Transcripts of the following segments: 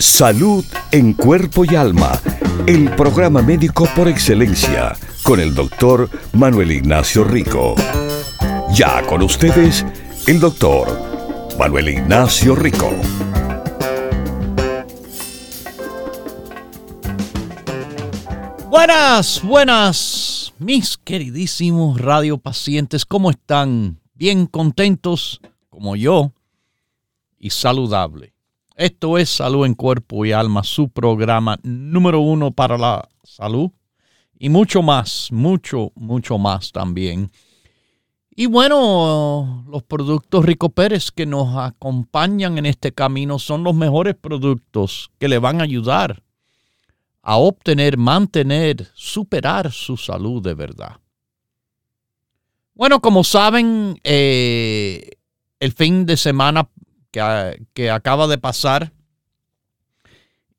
Salud en cuerpo y alma. El programa médico por excelencia con el doctor Manuel Ignacio Rico. Ya con ustedes, el doctor Manuel Ignacio Rico. Buenas, buenas, mis queridísimos radiopacientes, ¿cómo están? Bien contentos como yo y saludable. Esto es Salud en Cuerpo y Alma, su programa número uno para la salud y mucho más, mucho, mucho más también. Y bueno, los productos Rico Pérez que nos acompañan en este camino son los mejores productos que le van a ayudar a obtener, mantener, superar su salud de verdad. Bueno, como saben, eh, el fin de semana que, acaba de pasar,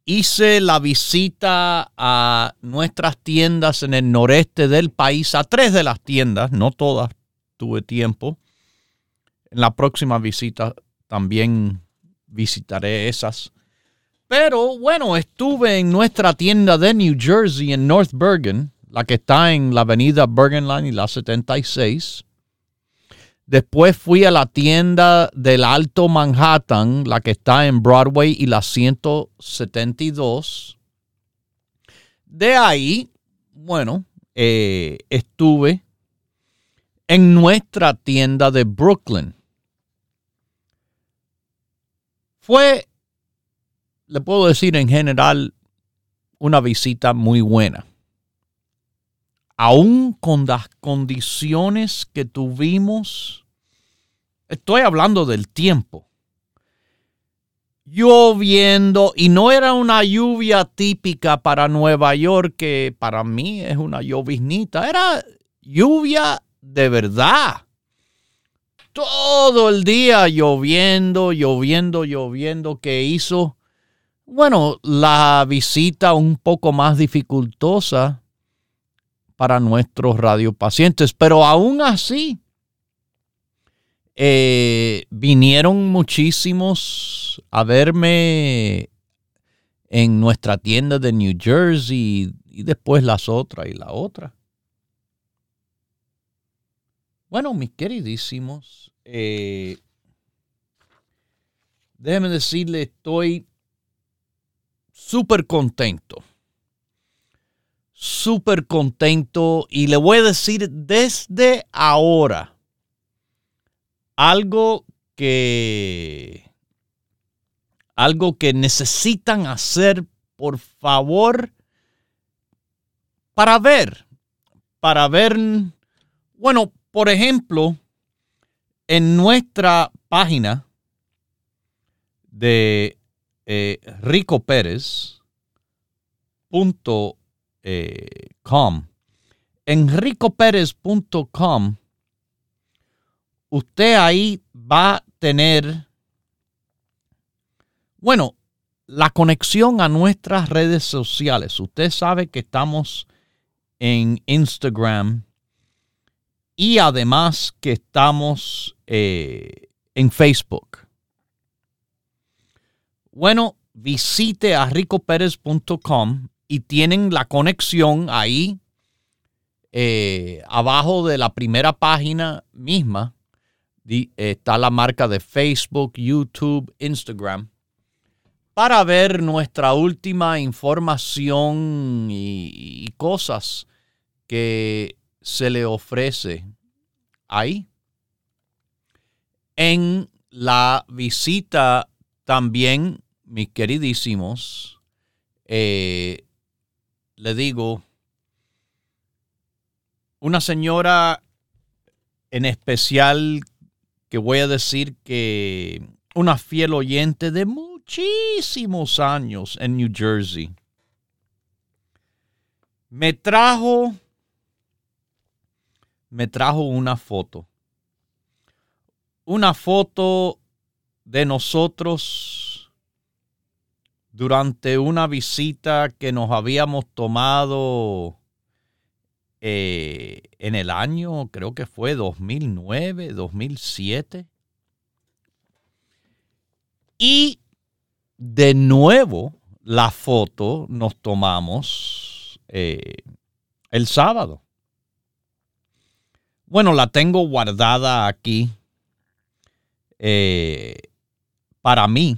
hice la visita a nuestras tiendas en el noreste del país, a tres de las tiendas, no todas tuve tiempo. En la próxima visita también visitaré esas. Pero bueno, estuve en nuestra tienda de New Jersey en North Bergen, la que está en la avenida Bergen Line y la 76. Después fui a la tienda del Alto Manhattan, la que está en Broadway y la 172. De ahí, bueno, eh, estuve en nuestra tienda de Brooklyn. Fue, le puedo decir en general, una visita muy buena aún con las condiciones que tuvimos, estoy hablando del tiempo, lloviendo y no era una lluvia típica para Nueva York, que para mí es una lloviznita, era lluvia de verdad. Todo el día lloviendo, lloviendo, lloviendo, que hizo, bueno, la visita un poco más dificultosa para nuestros radiopacientes. Pero aún así, eh, vinieron muchísimos a verme en nuestra tienda de New Jersey y después las otras y la otra. Bueno, mis queridísimos, eh, déjenme decirle, estoy súper contento súper contento y le voy a decir desde ahora algo que algo que necesitan hacer por favor para ver para ver bueno por ejemplo en nuestra página de eh, Rico Pérez eh, com. enricopérez.com, usted ahí va a tener, bueno, la conexión a nuestras redes sociales. Usted sabe que estamos en Instagram y además que estamos eh, en Facebook. Bueno, visite a ricopérez.com y tienen la conexión ahí eh, abajo de la primera página misma. Está la marca de Facebook, YouTube, Instagram para ver nuestra última información y, cosas que se le ofrece ahí. En la visita también, mis queridísimos, eh, le digo, una señora en especial que voy a decir que una fiel oyente de muchísimos años en New Jersey, me trajo me trajo una foto. Una foto de nosotros durante una visita que nos habíamos tomado eh, en el año, creo que fue 2009, 2007. Y de nuevo la foto nos tomamos eh, el sábado. Bueno, la tengo guardada aquí eh, para mí,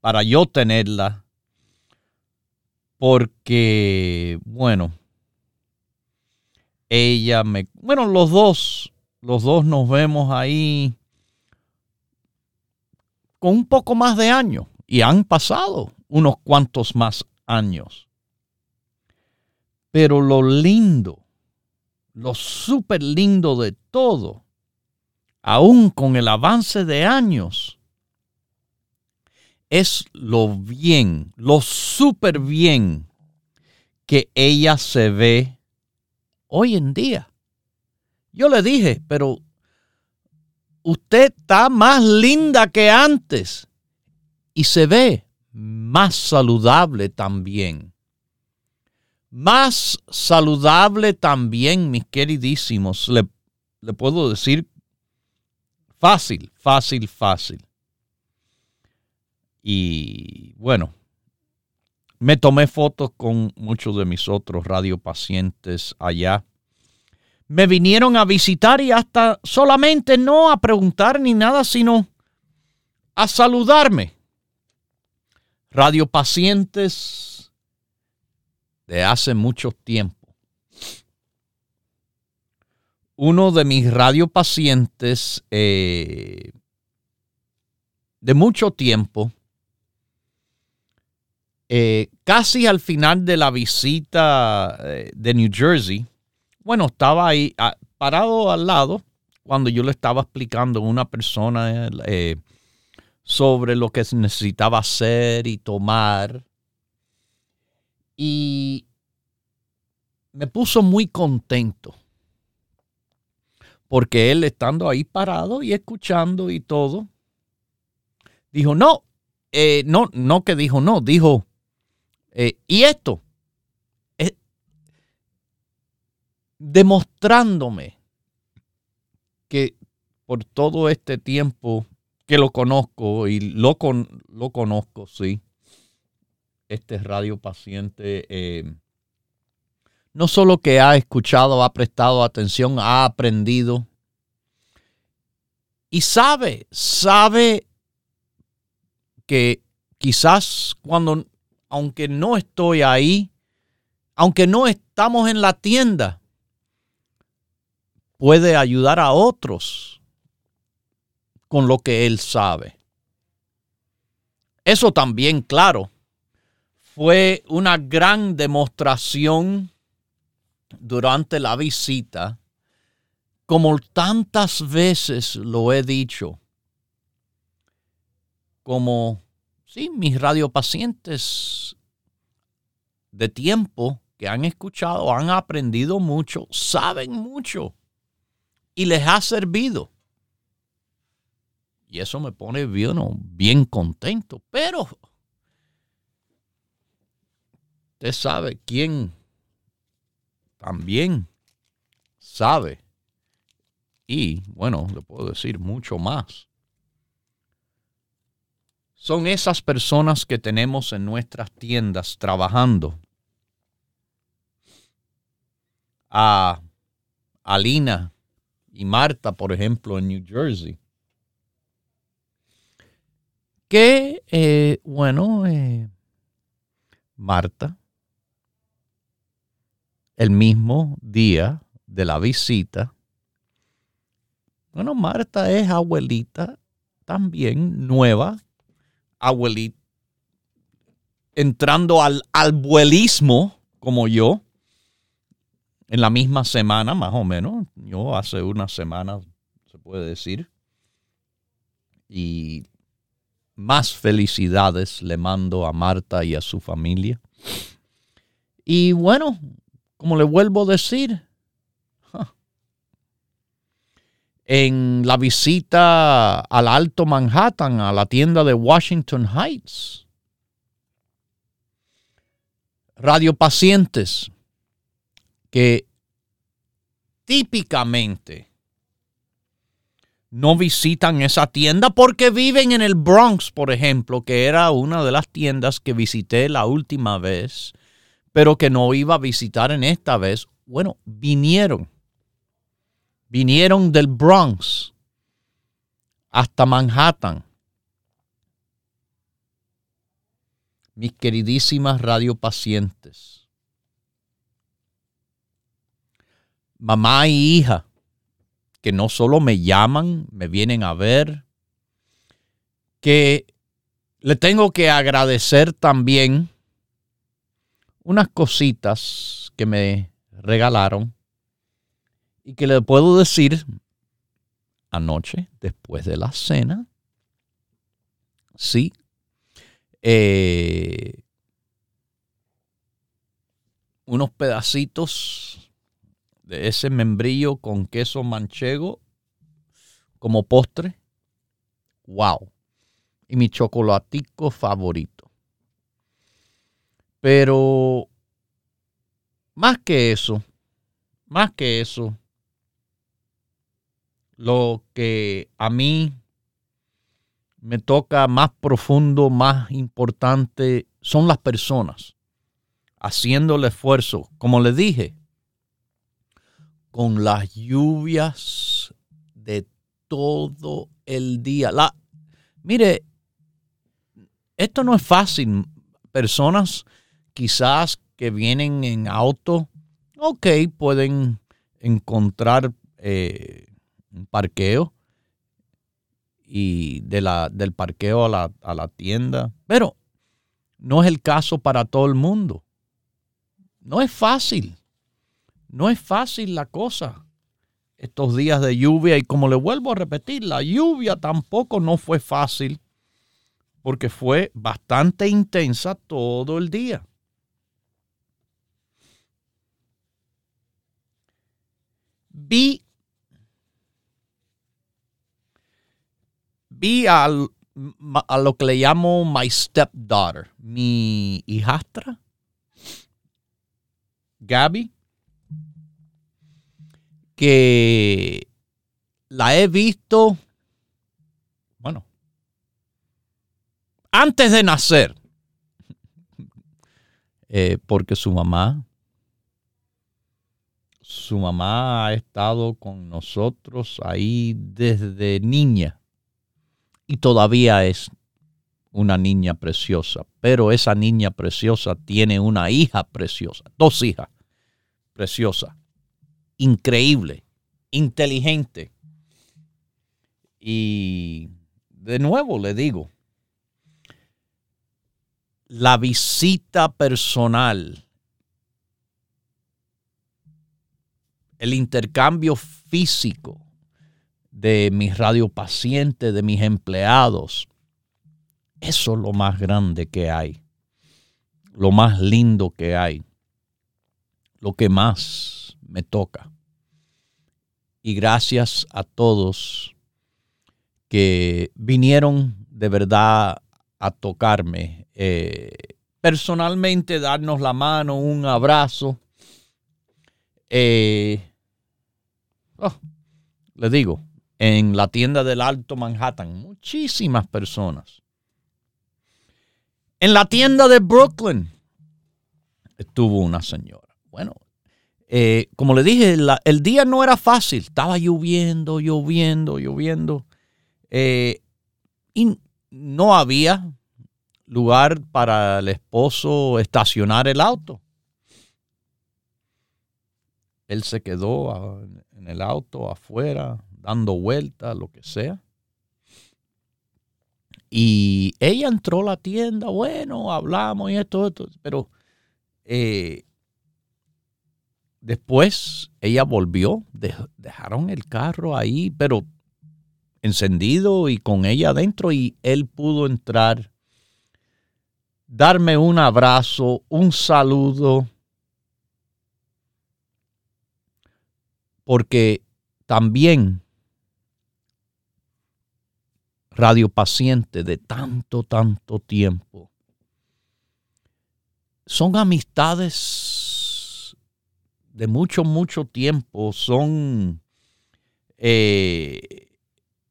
para yo tenerla, porque, bueno, ella me... Bueno, los dos, los dos nos vemos ahí con un poco más de años y han pasado unos cuantos más años. Pero lo lindo, lo súper lindo de todo, aún con el avance de años, es lo bien, lo súper bien que ella se ve hoy en día. Yo le dije, pero usted está más linda que antes y se ve más saludable también. Más saludable también, mis queridísimos. Le, le puedo decir fácil, fácil, fácil. Y bueno, me tomé fotos con muchos de mis otros radiopacientes allá. Me vinieron a visitar y hasta solamente no a preguntar ni nada, sino a saludarme. Radiopacientes de hace mucho tiempo. Uno de mis radiopacientes eh, de mucho tiempo eh, casi al final de la visita eh, de New Jersey, bueno, estaba ahí ah, parado al lado cuando yo le estaba explicando a una persona eh, sobre lo que necesitaba hacer y tomar. Y me puso muy contento. Porque él estando ahí parado y escuchando y todo, dijo, no, no, no que dijo no, dijo, eh, y esto, es demostrándome que por todo este tiempo que lo conozco y lo, lo conozco, sí, este radio paciente, eh, no solo que ha escuchado, ha prestado atención, ha aprendido y sabe, sabe que quizás cuando aunque no estoy ahí, aunque no estamos en la tienda, puede ayudar a otros con lo que él sabe. Eso también, claro, fue una gran demostración durante la visita, como tantas veces lo he dicho, como Sí, mis radiopacientes de tiempo que han escuchado, han aprendido mucho, saben mucho y les ha servido. Y eso me pone bien, bien contento. Pero usted sabe quién también sabe. Y bueno, le puedo decir mucho más son esas personas que tenemos en nuestras tiendas trabajando. A Alina y Marta, por ejemplo, en New Jersey. Que, eh, bueno, eh, Marta, el mismo día de la visita, bueno, Marta es abuelita también nueva abuelito, entrando al abuelismo como yo, en la misma semana, más o menos. Yo hace unas semanas, se puede decir. Y más felicidades le mando a Marta y a su familia. Y bueno, como le vuelvo a decir, en la visita al Alto Manhattan, a la tienda de Washington Heights. Radiopacientes que típicamente no visitan esa tienda porque viven en el Bronx, por ejemplo, que era una de las tiendas que visité la última vez, pero que no iba a visitar en esta vez. Bueno, vinieron. Vinieron del Bronx hasta Manhattan. Mis queridísimas radiopacientes. Mamá y hija que no solo me llaman, me vienen a ver, que le tengo que agradecer también unas cositas que me regalaron y que le puedo decir anoche, después de la cena, sí, eh, unos pedacitos de ese membrillo con queso manchego como postre. ¡Wow! Y mi chocolatico favorito. Pero más que eso, más que eso, lo que a mí me toca más profundo, más importante, son las personas haciendo el esfuerzo. Como le dije, con las lluvias de todo el día. La, mire, esto no es fácil. Personas quizás que vienen en auto, ok, pueden encontrar eh, un parqueo y de la, del parqueo a la, a la tienda, pero no es el caso para todo el mundo. No es fácil. No es fácil la cosa estos días de lluvia y como le vuelvo a repetir, la lluvia tampoco no fue fácil porque fue bastante intensa todo el día. Vi, a lo que le llamo my stepdaughter, mi hijastra, Gaby que la he visto, bueno, antes de nacer, eh, porque su mamá, su mamá ha estado con nosotros ahí desde niña y todavía es una niña preciosa, pero esa niña preciosa tiene una hija preciosa, dos hijas preciosas increíble, inteligente. Y de nuevo le digo, la visita personal, el intercambio físico de mis radiopacientes, de mis empleados, eso es lo más grande que hay, lo más lindo que hay, lo que más me toca y gracias a todos que vinieron de verdad a tocarme. Eh, personalmente, darnos la mano, un abrazo. Eh, oh, digo, en la tienda del Alto Manhattan, muchísimas personas. En la tienda de Brooklyn estuvo una señora. Bueno, eh, como le dije, el día no era fácil. Estaba lloviendo, lloviendo, lloviendo. Eh, y no había lugar para el esposo estacionar el auto. Él se quedó en el auto afuera, dando vueltas, lo que sea. Y ella entró a la tienda, bueno, hablamos y esto, esto, pero eh, Después ella volvió, dejaron el carro ahí, pero encendido y con ella adentro y él pudo entrar, darme un abrazo, un saludo, porque también radiopaciente de tanto, tanto tiempo. Son amistades de mucho, mucho tiempo. Son, eh,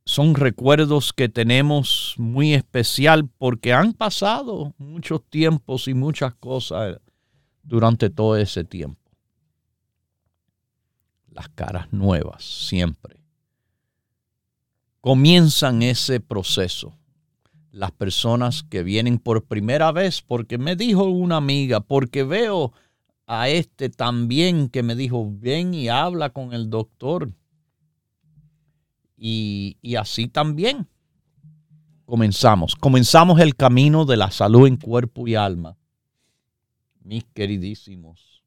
son recuerdos que tenemos muy especial porque han pasado muchos tiempos y muchas cosas durante todo ese tiempo. Las caras nuevas, siempre comienzan ese proceso. Las personas que vienen por primera vez, porque me dijo una amiga, porque veo a este también que me dijo, ven y habla con el doctor. Y, y así también comenzamos. Comenzamos el camino de la salud en cuerpo y alma. Mis queridísimos.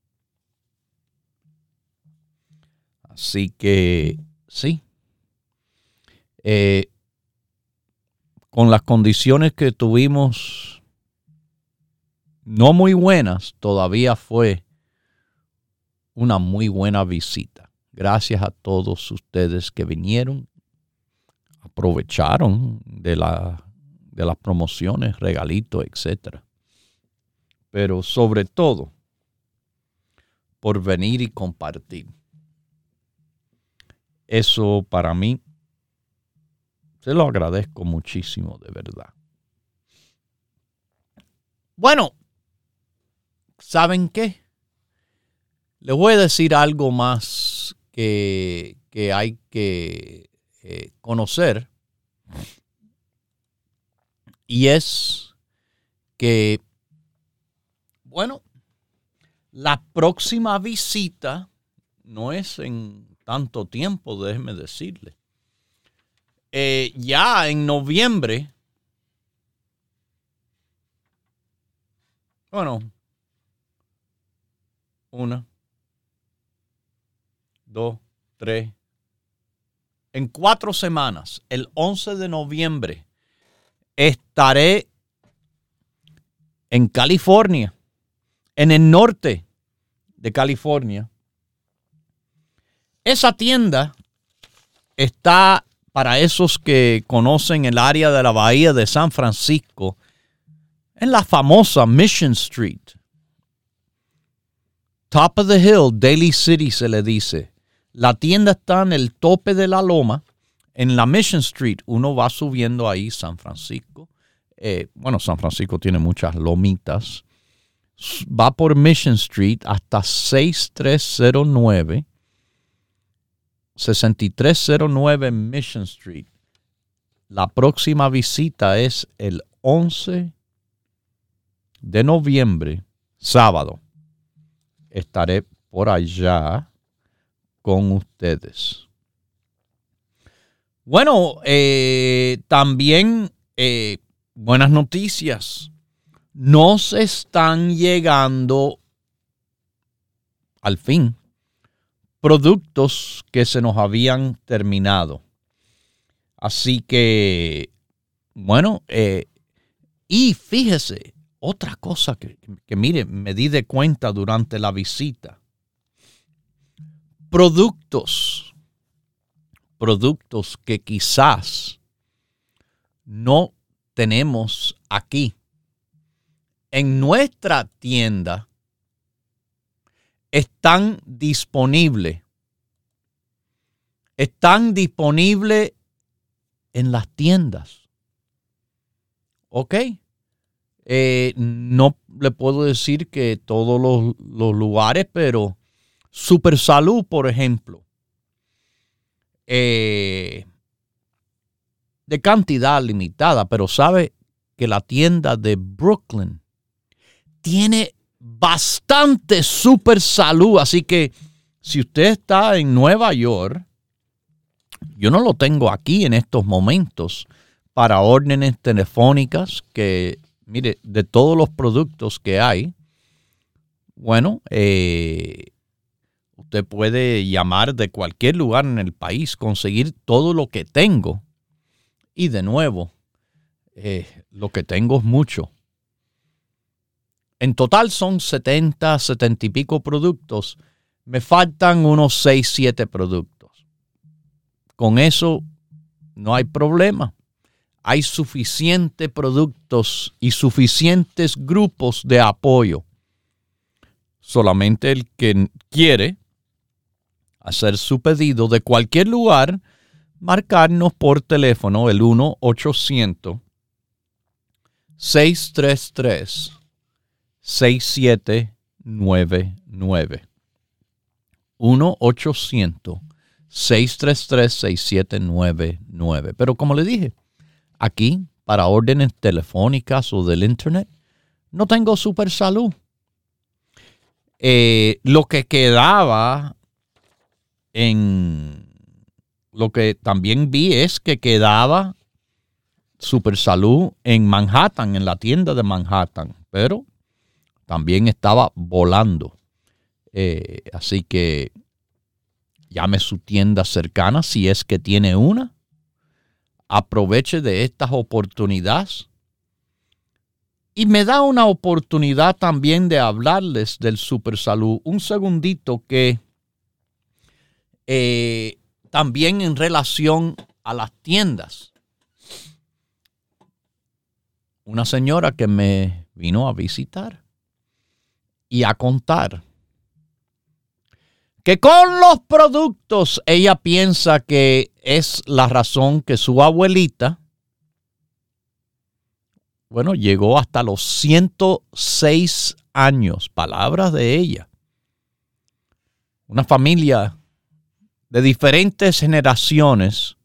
Así que sí, eh, con las condiciones que tuvimos no muy buenas, todavía fue una muy buena visita. Gracias a todos ustedes que vinieron, aprovecharon de, la, de las promociones, regalitos, etc. Pero sobre todo, por venir y compartir. Eso para mí se lo agradezco muchísimo, de verdad. Bueno, ¿saben qué? Les voy a decir algo más que, hay que eh, conocer. Y es que, bueno, la próxima visita no es en tanto tiempo, déjeme decirle. Eh, ya en noviembre, bueno, una, dos, tres, en cuatro semanas, el 11 de noviembre, estaré en California, en el norte de California. Esa tienda está para esos que conocen el área de la bahía de San Francisco, en la famosa Mission Street. Top of the Hill, Daily City se le dice. La tienda está en el tope de la loma, en la Mission Street. Uno va subiendo ahí San Francisco. Eh, bueno, San Francisco tiene muchas lomitas. Va por Mission Street hasta 6309 6309 Mission Street. La próxima visita es el 11 de noviembre, sábado. Estaré por allá con ustedes. Bueno, eh, también eh, buenas noticias. Nos están llegando al fin productos que se nos habían terminado. Así que, bueno, eh, y fíjese, otra cosa que, que mire, me di de cuenta durante la visita. Productos, productos que quizás no tenemos aquí. En nuestra tienda están disponibles. Están disponibles en las tiendas. ¿Ok? Eh, no le puedo decir que todos los, lugares, pero Super Salud, por ejemplo, eh, de cantidad limitada, pero sabe que la tienda de Brooklyn tiene bastante super salud. Así que si usted está en Nueva York, yo no lo tengo aquí en estos momentos para órdenes telefónicas que, mire, de todos los productos que hay, bueno, eh, usted puede llamar de cualquier lugar en el país, conseguir todo lo que tengo. Y de nuevo, eh, lo que tengo es mucho. En total son 70, 70 y pico productos. Me faltan unos 6, 7 productos. Con eso no hay problema. hay suficientes productos y suficientes grupos de apoyo. Solamente el que quiere hacer su pedido de cualquier lugar, marcarnos por teléfono el 1-800-633-6799. 1-800-633-6799. Pero como le dije, aquí para órdenes telefónicas o del internet, no tengo super salud. Eh, lo que quedaba en lo que también vi es que quedaba Super Salud en Manhattan, en la tienda de Manhattan, pero también estaba volando. Eh, así que llame su tienda cercana si es que tiene una. Aproveche de estas oportunidades. Y me da una oportunidad también de hablarles del Super Salud. Un segundito que eh, también en relación a las tiendas. Una señora que me vino a visitar y a contar que con los productos ella piensa que es la razón que su abuelita, bueno, llegó hasta los 106 años, palabras de ella. Una familia de diferentes generaciones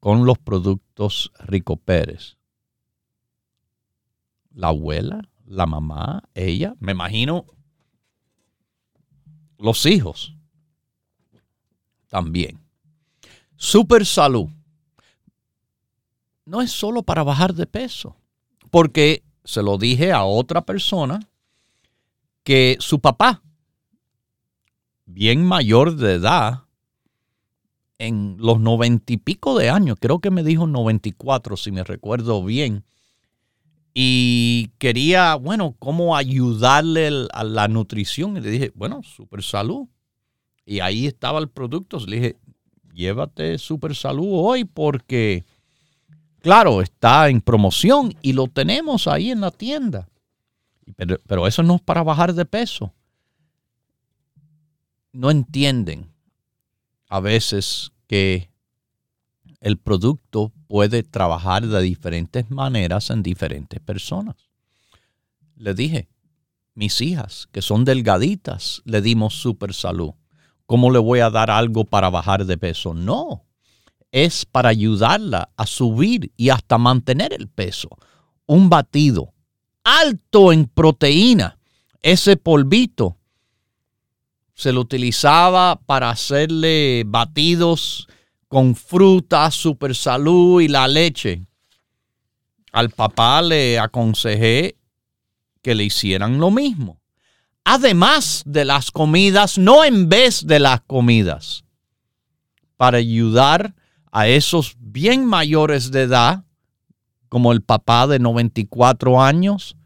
con los productos Rico Pérez. La abuela, la mamá, ella, me imagino los hijos también. Super salud. No es solo para bajar de peso, porque se lo dije a otra persona que su papá bien mayor de edad, en los noventa y pico de años, creo que me dijo 94 si me recuerdo bien, y quería, bueno, cómo ayudarle a la nutrición. Y le dije, bueno, Super Salud. Y ahí estaba el producto. Le dije, llévate Super Salud hoy porque, claro, está en promoción y lo tenemos ahí en la tienda. Pero, pero eso no es para bajar de peso no entienden a veces que el producto puede trabajar de diferentes maneras en diferentes personas. Le dije, mis hijas, que son delgaditas, le dimos super salud. ¿Cómo le voy a dar algo para bajar de peso? No, es para ayudarla a subir y hasta mantener el peso. Un batido alto en proteína, ese polvito se lo utilizaba para hacerle batidos con fruta, super salud y la leche. Al papá le aconsejé que le hicieran lo mismo. Además de las comidas, no en vez de las comidas, para ayudar a esos bien mayores de edad, como el papá de 94 años,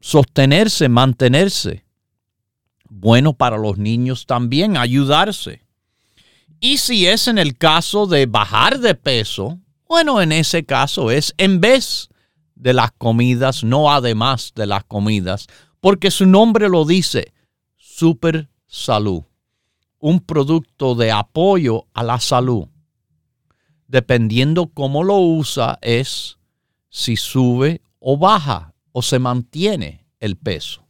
sostenerse, mantenerse bueno para los niños también ayudarse. Y si es en el caso de bajar de peso, bueno, en ese caso es en vez de las comidas, no además de las comidas, porque su nombre lo dice, Super Salud, un producto de apoyo a la salud. Dependiendo cómo lo usa es si sube o baja o se mantiene el peso.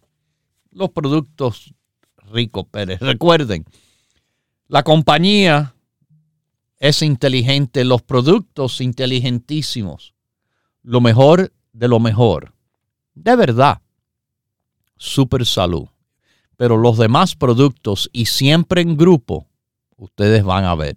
Los productos Rico Pérez. Recuerden, la compañía es inteligente, los productos inteligentísimos, lo mejor de lo mejor. De verdad, super salud. Pero los demás productos y siempre en grupo, ustedes van a ver.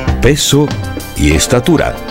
peso y estatura.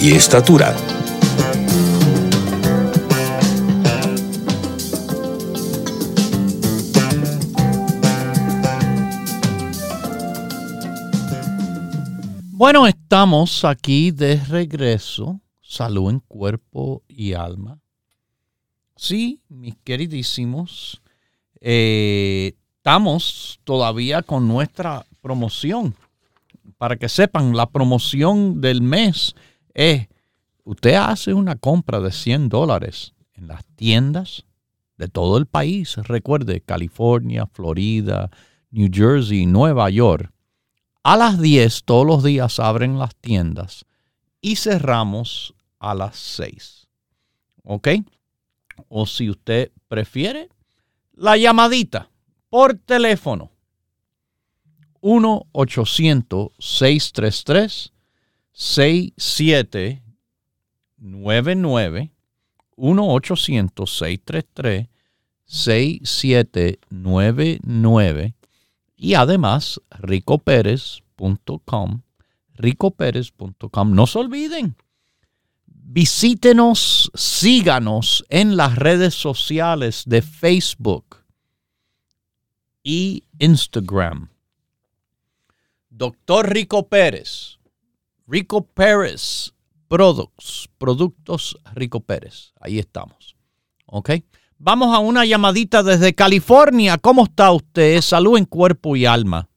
y estatura. Bueno, estamos aquí de regreso. Salud en cuerpo y alma. Sí, mis queridísimos, eh, estamos todavía con nuestra promoción. Para que sepan, la promoción del mes es, usted hace una compra de 100 dólares en las tiendas de todo el país. Recuerde, California, Florida, New Jersey, Nueva York a las 10 todos los días abren las tiendas y cerramos a las 6. ¿Ok? O si usted prefiere, la llamadita por teléfono. 1-800-633-6799. 1-800-633-6799 y además ricopérez.com, ricopérez.com. No se olviden, visítenos, síganos en las redes sociales de Facebook y Instagram. Doctor Rico Pérez, Rico Pérez Products, Productos Rico Pérez. Ahí estamos. ¿Ok? Vamos a una llamadita desde California. ¿Cómo está usted? Salud en cuerpo y alma.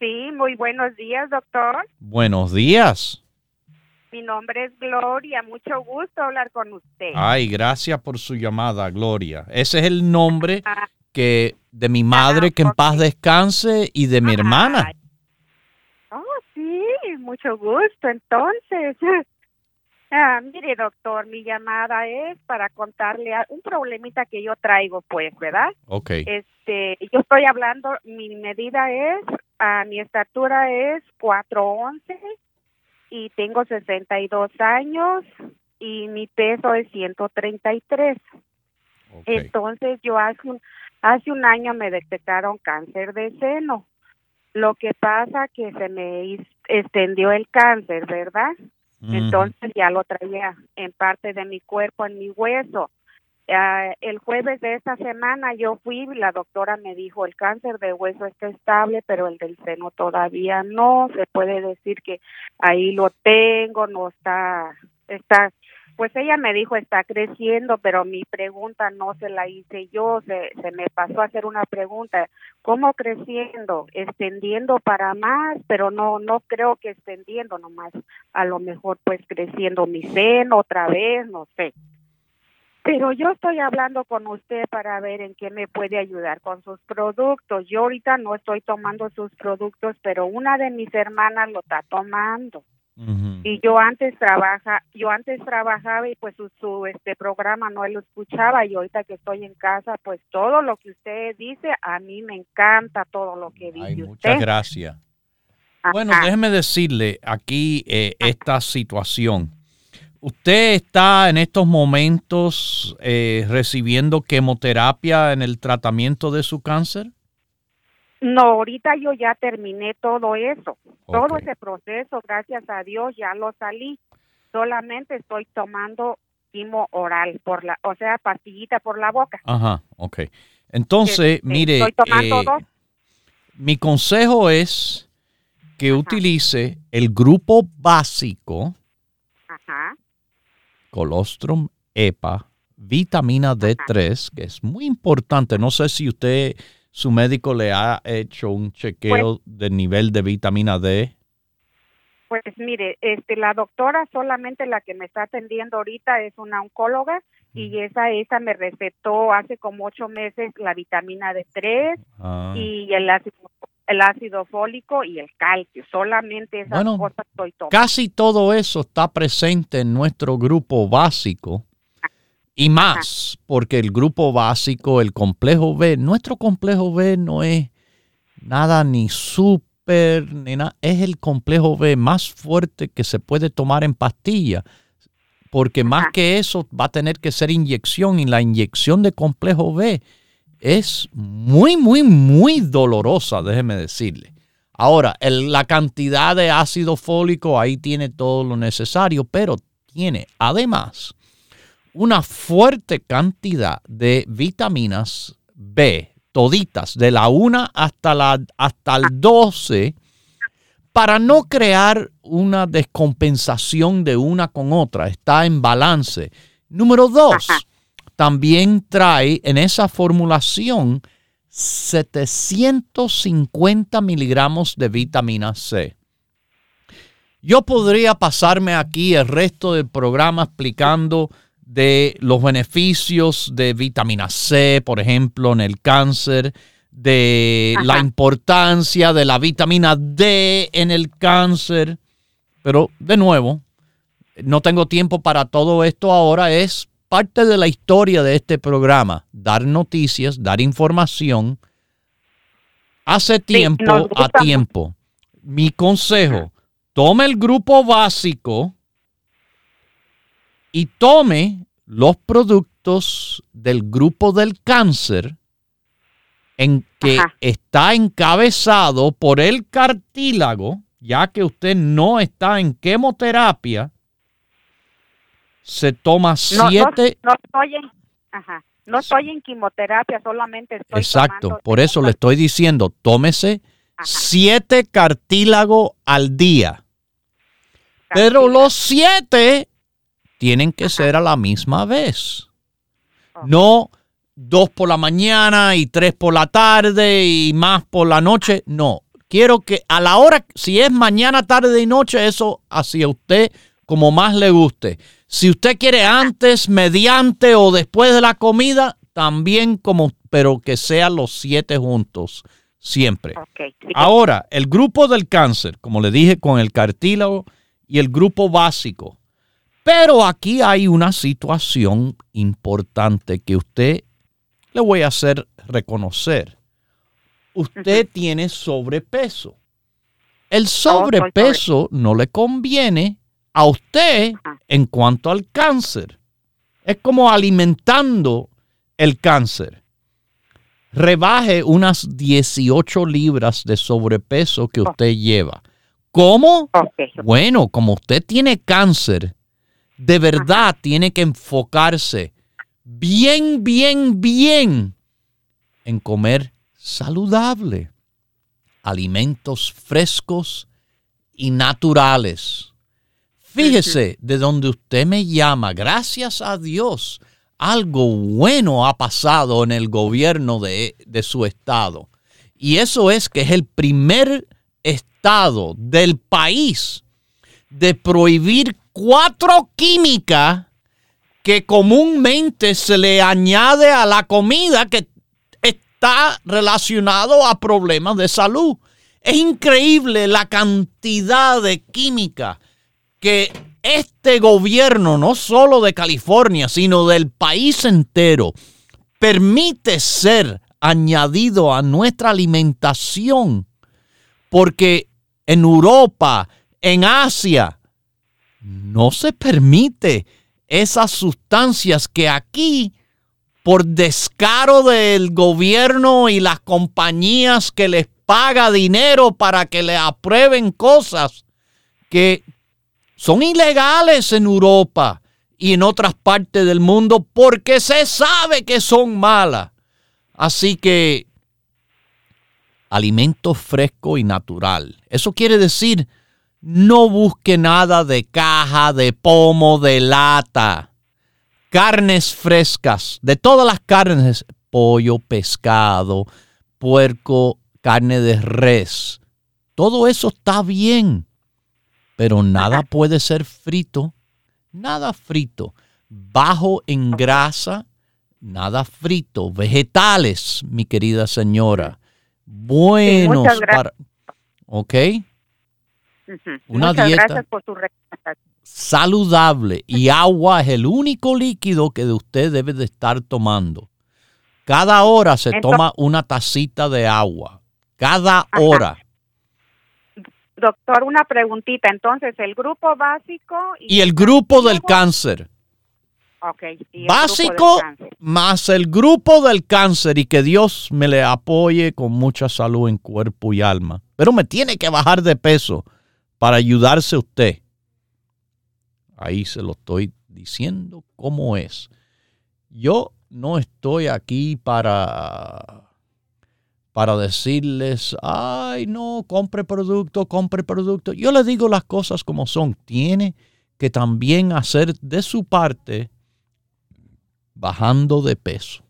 Sí, muy buenos días, doctor. Buenos días. Mi nombre es Gloria. Mucho gusto hablar con usted. Ay, gracias por su llamada, Gloria. Ese es el nombre ah. que de mi madre, que en paz descanse, y de mi hermana. Mucho gusto. Entonces, Ah, mire, doctor, mi llamada es para contarle un problemita que yo traigo, pues, ¿verdad? Ok. Este, yo estoy hablando, mi medida es, a mi estatura es 4'11 y tengo 62 años y mi peso es 133. Okay. Entonces, yo hace un, hace un año me detectaron cáncer de seno. Lo que pasa que se me extendió el cáncer, ¿verdad? Entonces ya lo traía en parte de mi cuerpo, en mi hueso. Ah, el jueves de esta semana yo fui, la doctora me dijo, el cáncer de hueso está estable, pero el del seno todavía no. Se puede decir que ahí lo tengo, no está, está pues ella me dijo está creciendo, pero mi pregunta no se la hice yo, se, se me pasó a hacer una pregunta, ¿cómo creciendo? Extendiendo para más, pero no no creo que extendiendo nomás, a lo mejor pues creciendo mi seno otra vez, no sé. Pero yo estoy hablando con usted para ver en qué me puede ayudar con sus productos. Yo ahorita no estoy tomando sus productos, pero una de mis hermanas lo está tomando. Y yo antes trabaja, yo antes trabajaba y pues su, este programa no lo escuchaba y ahorita que estoy en casa, pues todo lo que usted dice a mí me encanta todo lo que dice Muchas gracias. Bueno, déjeme decirle aquí eh, esta situación. ¿Usted está en estos momentos eh, recibiendo quimioterapia en el tratamiento de su cáncer? No, ahorita yo ya terminé todo eso, todo ese proceso, gracias a Dios ya lo salí. Solamente estoy tomando quimo oral, por la, o sea, pastillita por la boca. Ajá, ok. Entonces, mire, eh, mi consejo es que utilice el grupo básico, Ajá. colostrum, EPA, vitamina D3, que es muy importante. No sé si usted su médico le ha hecho un chequeo pues del nivel de vitamina D? Pues mire, este, la doctora solamente la que me está atendiendo ahorita es una oncóloga y mm. esa esa me recetó hace como ocho meses la vitamina D3 ah. y el ácido, el ácido fólico y el calcio. Solamente esas cosas estoy tomando. Casi todo eso está presente en nuestro grupo básico y más, porque el grupo básico, el complejo B, nuestro complejo B no es, nada ni super, ni nada. Es el complejo B más fuerte que se puede tomar en pastilla. Porque más que eso va a tener que ser inyección y la inyección de complejo B es muy, muy, muy dolorosa, déjeme decirle. Ahora, la cantidad de ácido fólico ahí tiene todo lo necesario, pero tiene además una fuerte cantidad de vitaminas B, toditas, de la 1 hasta, la, hasta el 12, para no crear una descompensación de una con otra. Está en balance. Número 2, también trae en esa formulación 750 miligramos de vitamina C. Yo podría pasarme aquí el resto del programa explicando de los beneficios de vitamina C, por ejemplo, en el cáncer, de la importancia de la vitamina D en el cáncer. Pero de nuevo, no tengo tiempo para todo esto ahora. Es parte de la historia de este programa, dar noticias, dar información, hace tiempo a tiempo. Mi consejo, tome el grupo básico y tome los productos del grupo del cáncer en que está encabezado por el cartílago, ya que usted no está en quimioterapia, se toma siete. No, estoy en, no estoy en quimioterapia, solamente estoy. Exacto, por eso le estoy diciendo, tómese siete cartílagos al día. Pero los siete tienen que ser a la misma vez. No dos por la mañana y tres por la tarde y más por la noche. No, quiero que a la hora, si es mañana, tarde y noche, eso hacia usted como más le guste. Si usted quiere antes, mediante o después de la comida, también como, pero que sean los siete juntos, siempre. Ahora, el grupo del cáncer, como le dije, con el cartílago y el grupo básico. Pero aquí hay una situación importante que usted le voy a hacer reconocer. Usted tiene sobrepeso. El oh, sobrepeso no le conviene a usted en cuanto al cáncer. Es como alimentando el cáncer. Rebaje unas 18 libras de sobrepeso que usted lleva. ¿Cómo? Bueno, como usted tiene cáncer, de verdad tiene que enfocarse bien, bien, bien en comer saludable, alimentos frescos y naturales. Fíjese de donde usted me llama, gracias a Dios, algo bueno ha pasado en el gobierno de, su estado. Y eso es que es el primer estado del país de prohibir cuatro químicas que comúnmente se le añade a la comida que está relacionado a problemas de salud. Es increíble la cantidad de química que este gobierno, no solo de California, sino del país entero, permite ser añadido a nuestra alimentación. Porque en Europa, en Asia, no se permite esas sustancias que aquí, por descaro del gobierno y las compañías que les paga dinero para que le aprueben cosas que son ilegales en Europa y en otras partes del mundo porque se sabe que son malas. Así que alimento fresco y natural. Eso quiere decir, no busque nada de caja, de pomo, de lata. Carnes frescas, de todas las carnes, pollo, pescado, puerco, carne de res. Todo eso está bien pero nada puede ser frito, nada frito, bajo en grasa, nada frito, vegetales, mi querida señora, buenos para, ¿ok? Una dieta saludable y agua es el único líquido que de usted debe de estar tomando. Cada hora se toma una tacita de agua. cada hora. Doctor, una preguntita. Entonces, el grupo básico y, el grupo del cáncer. Okay. Básico más el grupo del cáncer y que Dios me le apoye con mucha salud en cuerpo y alma. Pero me tiene que bajar de peso para ayudarse usted. Ahí se lo estoy diciendo cómo es. Yo no estoy aquí para para decirles, ay, no, compre producto, compre producto. Yo le digo las cosas como son. Tiene que también hacer de su parte bajando de peso.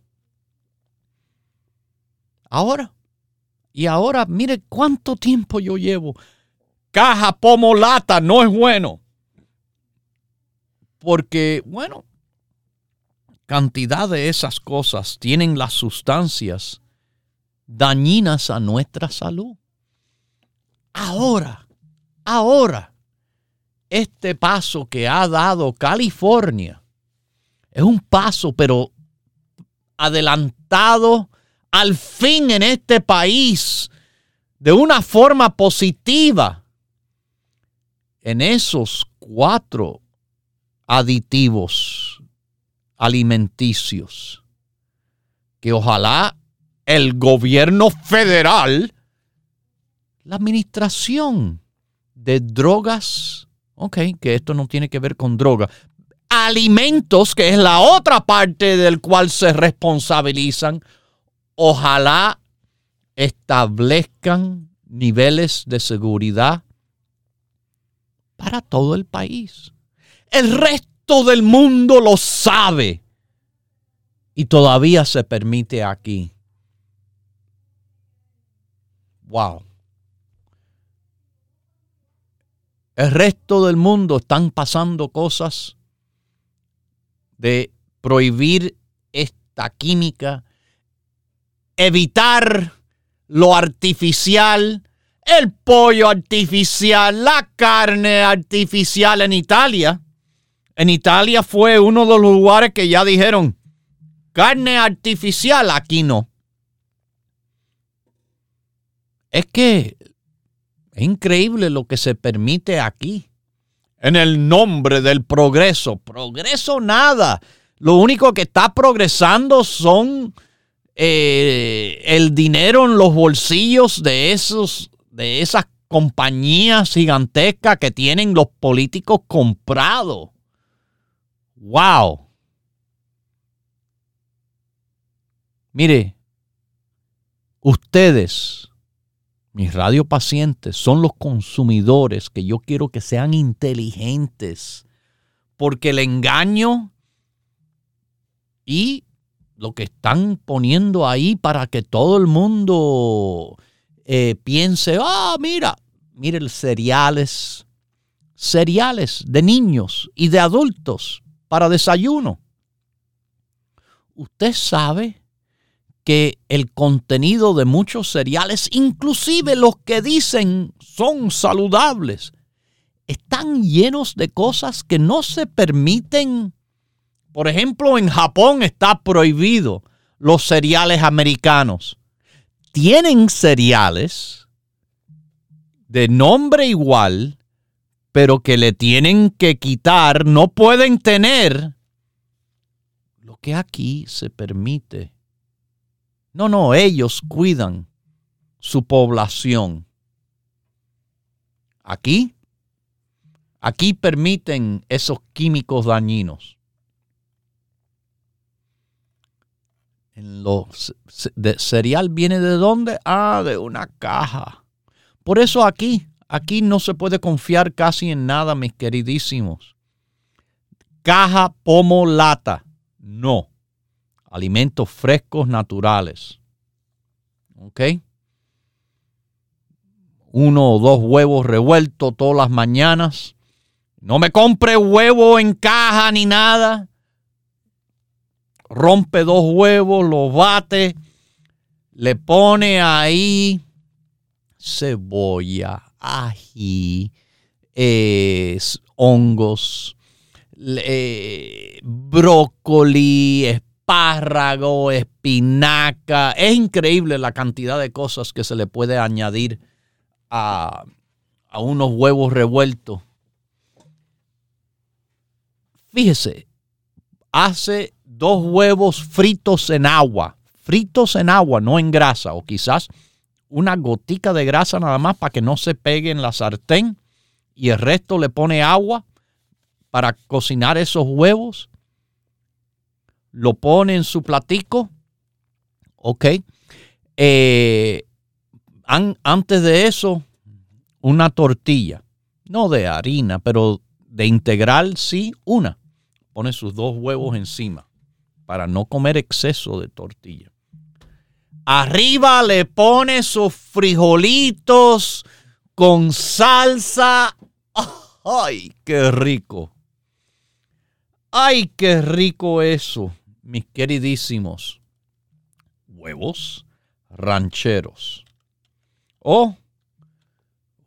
Ahora, y ahora, mire cuánto tiempo yo llevo. Caja pomolata no es bueno. Porque, bueno, cantidad de esas cosas tienen las sustancias dañinas a nuestra salud. Ahora, ahora, este paso que ha dado California es un paso, pero adelantado al fin en este país de una forma positiva en esos cuatro aditivos alimenticios que ojalá el gobierno federal, la administración de drogas, ok, que esto no tiene que ver con droga, alimentos, que es la otra parte del cual se responsabilizan, ojalá establezcan niveles de seguridad para todo el país. El resto del mundo lo sabe y todavía se permite aquí. Wow. El resto del mundo están pasando cosas de prohibir esta química, evitar lo artificial, el pollo artificial, la carne artificial en Italia. En Italia fue uno de los lugares que ya dijeron, carne artificial, aquí no. Es que es increíble lo que se permite aquí en el nombre del progreso. Progreso nada. Lo único que está progresando son eh, el dinero en los bolsillos de, esos, de esas compañías gigantescas que tienen los políticos comprados. ¡Wow! Mire, ustedes mis radiopacientes son los consumidores que yo quiero que sean inteligentes, porque el engaño y lo que están poniendo ahí para que todo el mundo eh, piense, ah, mira, mire, cereales, cereales de niños y de adultos para desayuno. Usted sabe que el contenido de muchos cereales, inclusive los que dicen son saludables, están llenos de cosas que no se permiten. Por ejemplo, en Japón está prohibido los cereales americanos. Tienen cereales de nombre igual, pero que le tienen que quitar, no pueden tener lo que aquí se permite no, no, ellos cuidan su población. Aquí, aquí permiten esos químicos dañinos. En los cereal viene de dónde? Ah, de una caja. Por eso aquí, aquí no se puede confiar casi en nada, mis queridísimos. Caja, pomo, lata. No alimentos frescos naturales. ¿Ok? Uno o dos huevos revueltos todas las mañanas. No me compre huevo en caja ni nada. Rompe dos huevos, los bate, le pone ahí cebolla, ají, hongos, brócoli, espárrago, espinaca. Es increíble la cantidad de cosas que se le puede añadir a, a unos huevos revueltos. Fíjese, hace dos huevos fritos en agua, fritos en agua, no en grasa, o quizás una gotica de grasa nada más para que no se pegue en la sartén y el resto le pone agua para cocinar esos huevos. Lo pone en su platico. Ok. Eh, antes de eso, una tortilla. No de harina, pero de integral sí, una. Pone sus dos huevos encima para no comer exceso de tortilla. Arriba le pone sus frijolitos con salsa. ¡Ay, qué rico! ¡Ay, qué rico eso, mis queridísimos! Huevos rancheros. O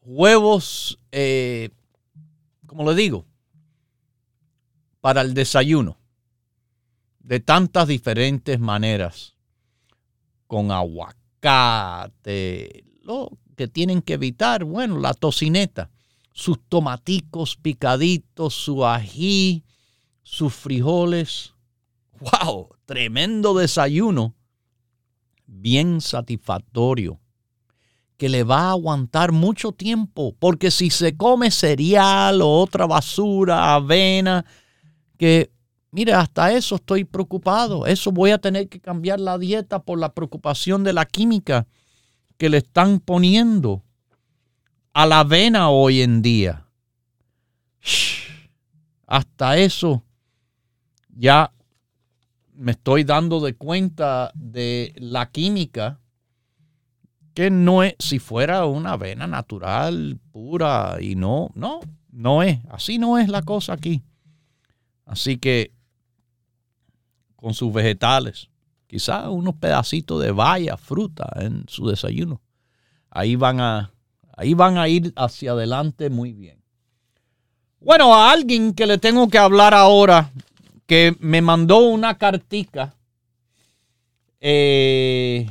huevos, eh, como le digo, para el desayuno. De tantas diferentes maneras con aguacate, lo que tienen que evitar, bueno, la tocineta, sus tomaticos picaditos, su ají, sus frijoles. ¡Wow! Tremendo desayuno, bien satisfactorio, que le va a aguantar mucho tiempo, porque si se come cereal o otra basura, avena, que Mire, hasta eso estoy preocupado. Eso voy a tener que cambiar la dieta por la preocupación de la química que le están poniendo a la avena hoy en día. Hasta eso ya me estoy dando de cuenta de la química que no es, si fuera una avena natural, pura y no, no, no es, así no es la cosa aquí. Así que con sus vegetales. Quizás unos pedacitos de valla, fruta en su desayuno. Ahí van a, ahí van a ir hacia adelante muy bien. Bueno, a alguien que le tengo que hablar ahora, que me mandó una cartica eh,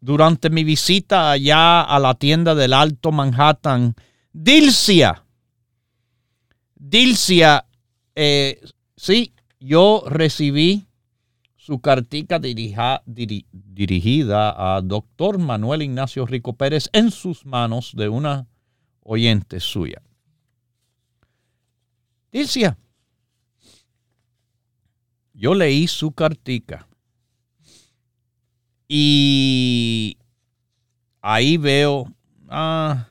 durante mi visita allá a la tienda del Alto Manhattan, Dilcia. Dilcia, eh, sí, yo recibí su cartica dirigida a doctor Manuel Ignacio Rico Pérez en sus manos de una oyente suya. Dice, yo leí su cartica y ahí veo, ah,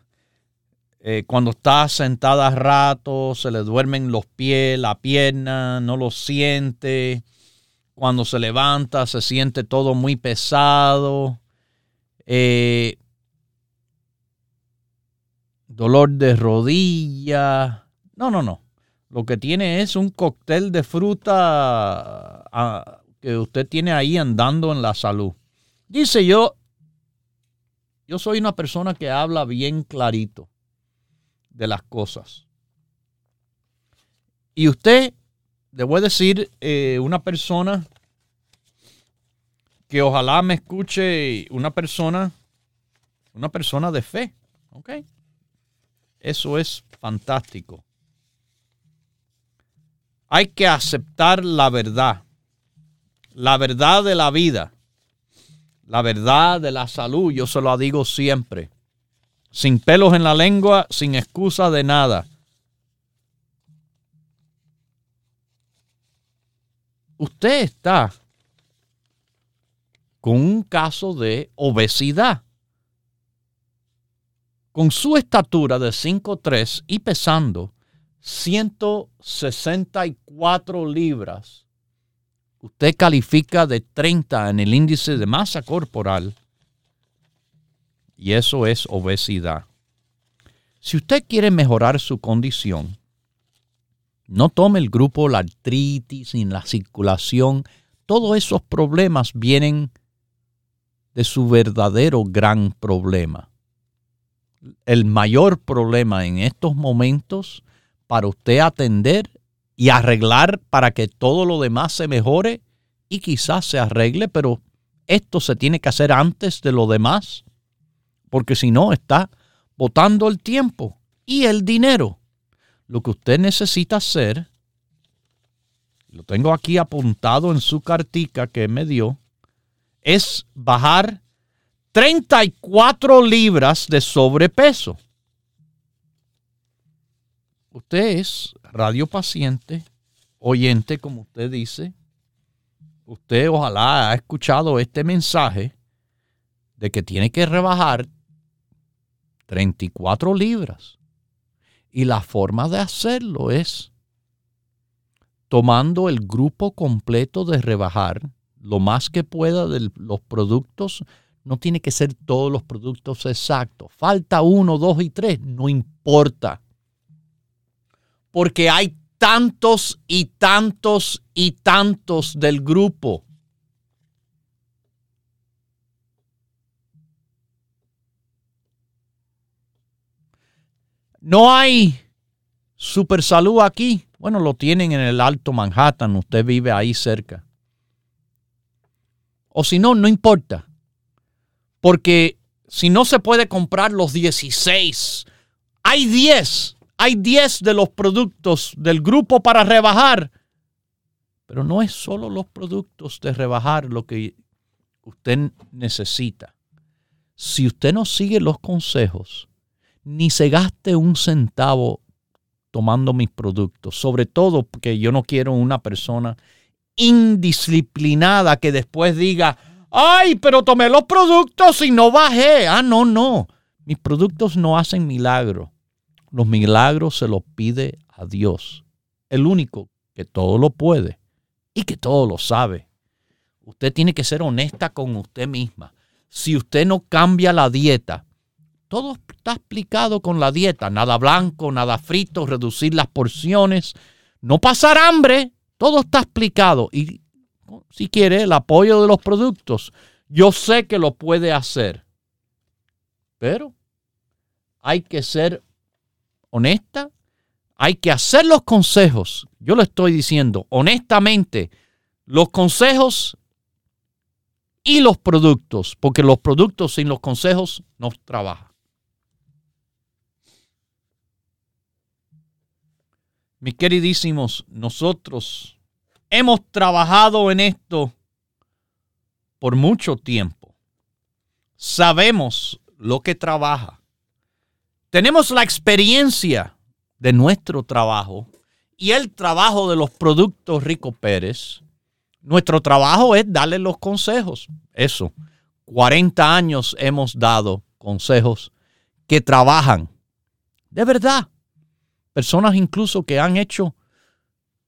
eh, cuando está sentada rato, se le duermen los pies, la pierna, no lo siente. Cuando se levanta, se siente todo muy pesado. Eh, dolor de rodilla. No, no, no. Lo que tiene es un cóctel de fruta ah, que usted tiene ahí andando en la salud. Dice yo, yo soy una persona que habla bien clarito de las cosas. Y usted, le voy a decir, eh, una persona que ojalá me escuche una persona, una persona de fe. Eso es fantástico. Hay que aceptar la verdad, la verdad de la vida, la verdad de la salud, yo se lo digo siempre sin pelos en la lengua, sin excusa de nada. Usted está con un caso de obesidad. Con su estatura de 5'3 y pesando 164 libras, usted califica de 30 en el índice de masa corporal y eso es obesidad. Si usted quiere mejorar su condición, no tome el grupo la artritis ni la circulación. Todos esos problemas vienen de su verdadero gran problema. El mayor problema en estos momentos para usted atender y arreglar para que todo lo demás se mejore y quizás se arregle, pero esto se tiene que hacer antes de lo demás, porque si no está botando el tiempo y el dinero. Lo que usted necesita hacer, lo tengo aquí apuntado en su cartica que me dio, es bajar 34 libras de sobrepeso. Usted es radiopaciente, oyente, como usted dice. Usted ojalá ha escuchado este mensaje de que tiene que rebajar 34 libras. Y la forma de hacerlo es tomando el grupo completo de rebajar lo más que pueda de los productos. No tiene que ser todos los productos exactos. Falta uno, dos y tres, no importa porque hay tantos y tantos y tantos del grupo. No hay super salud aquí. Bueno, lo tienen en el Alto Manhattan, usted vive ahí cerca. O si no, no importa. Porque si no se puede comprar los 16, hay 10 hay 10 de los productos del grupo para rebajar. Pero no es solo los productos de rebajar lo que usted necesita. Si usted no sigue los consejos, ni se gaste un centavo tomando mis productos, sobre todo porque yo no quiero una persona indisciplinada que después diga, ay, pero tomé los productos y no bajé. Ah, no, no. Mis productos no hacen milagro. Los milagros se los pide a Dios, el único que todo lo puede y que todo lo sabe. Usted tiene que ser honesta con usted misma. Si usted no cambia la dieta, todo está explicado con la dieta. Nada blanco, nada frito, reducir las porciones, no pasar hambre. Todo está explicado. Y si quiere el apoyo de los productos, yo sé que lo puede hacer. Pero hay que ser honesta, hay que hacer los consejos. Yo lo estoy diciendo honestamente, los consejos y los productos, porque los productos sin los consejos no trabajan. Mis queridísimos, nosotros hemos trabajado en esto por mucho tiempo. Sabemos lo que trabaja. Tenemos la experiencia de nuestro trabajo y el trabajo de los productos Rico Pérez. Nuestro trabajo es darle los consejos. Eso. 40 años hemos dado consejos que trabajan. De verdad. Personas incluso que han hecho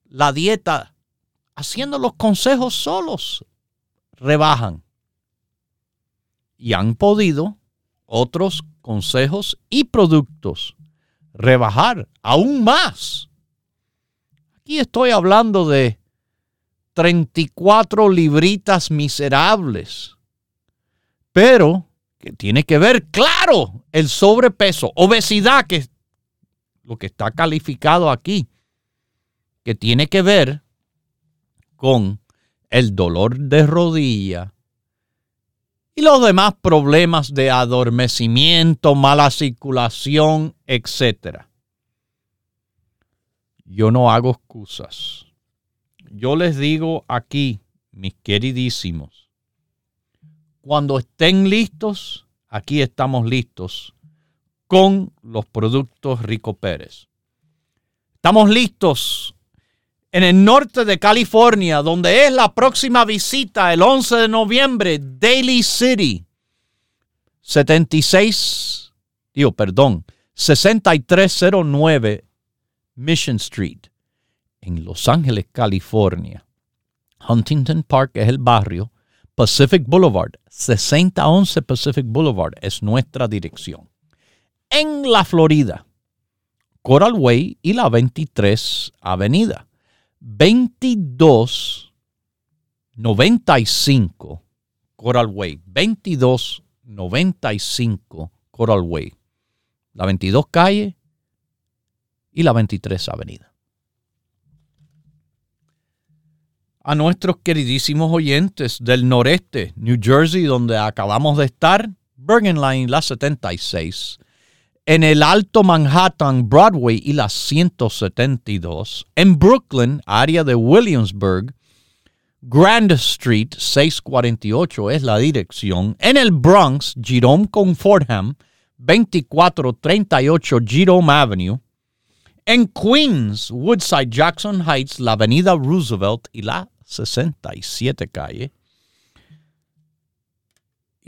la dieta haciendo los consejos solos. Rebajan. Y han podido otros consejos y productos, rebajar aún más. Aquí estoy hablando de 34 libritas miserables, pero que tiene que ver, claro, el sobrepeso, obesidad, que lo que está calificado aquí, que tiene que ver con el dolor de rodilla, y los demás problemas de adormecimiento, mala circulación, etc. Yo no hago excusas. Yo les digo aquí, mis queridísimos, cuando estén listos, aquí estamos listos con los productos Rico Pérez. Estamos listos en el norte de California, donde es la próxima visita el 11 de noviembre, Daly City, 76, digo, perdón, 6309 Mission Street, en Los Ángeles, California. Huntington Park es el barrio, Pacific Boulevard, 6011 Pacific Boulevard es nuestra dirección. En la Florida, Coral Way y la 23 Avenida. 2295 Coral Way. 2295 Coral Way. La 22 calle y la 23 avenida. a nuestros queridísimos oyentes del noreste, New Jersey, donde acabamos de estar, Bergen Line, la 76, en el Alto Manhattan, Broadway y la 172, en Brooklyn, área de Williamsburg, Grand Street 648 es la dirección, en el Bronx, Jerome con Fordham, 2438 Jerome Avenue, en Queens, Woodside, Jackson Heights, la avenida Roosevelt y la 67 calle.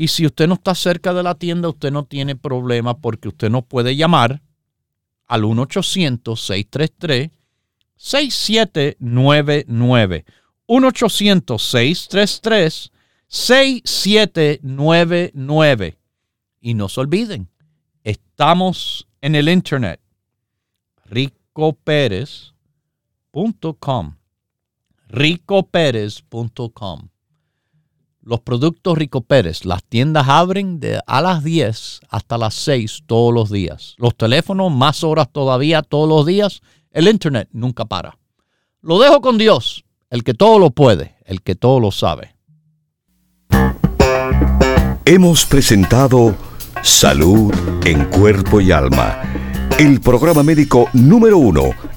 Y si usted no está cerca de la tienda, usted no tiene problema porque usted no puede llamar al 1-800-633-6799. 1-800-633-6799. Y no se olviden, estamos en el internet ricopérez.com. ricopérez.com. Los productos Rico Pérez, las tiendas abren de a las 10 hasta las 6 todos los días. Los teléfonos más horas todavía todos los días. El internet nunca para. Lo dejo con Dios, el que todo lo puede, el que todo lo sabe. Hemos presentado Salud en Cuerpo y Alma el programa médico número uno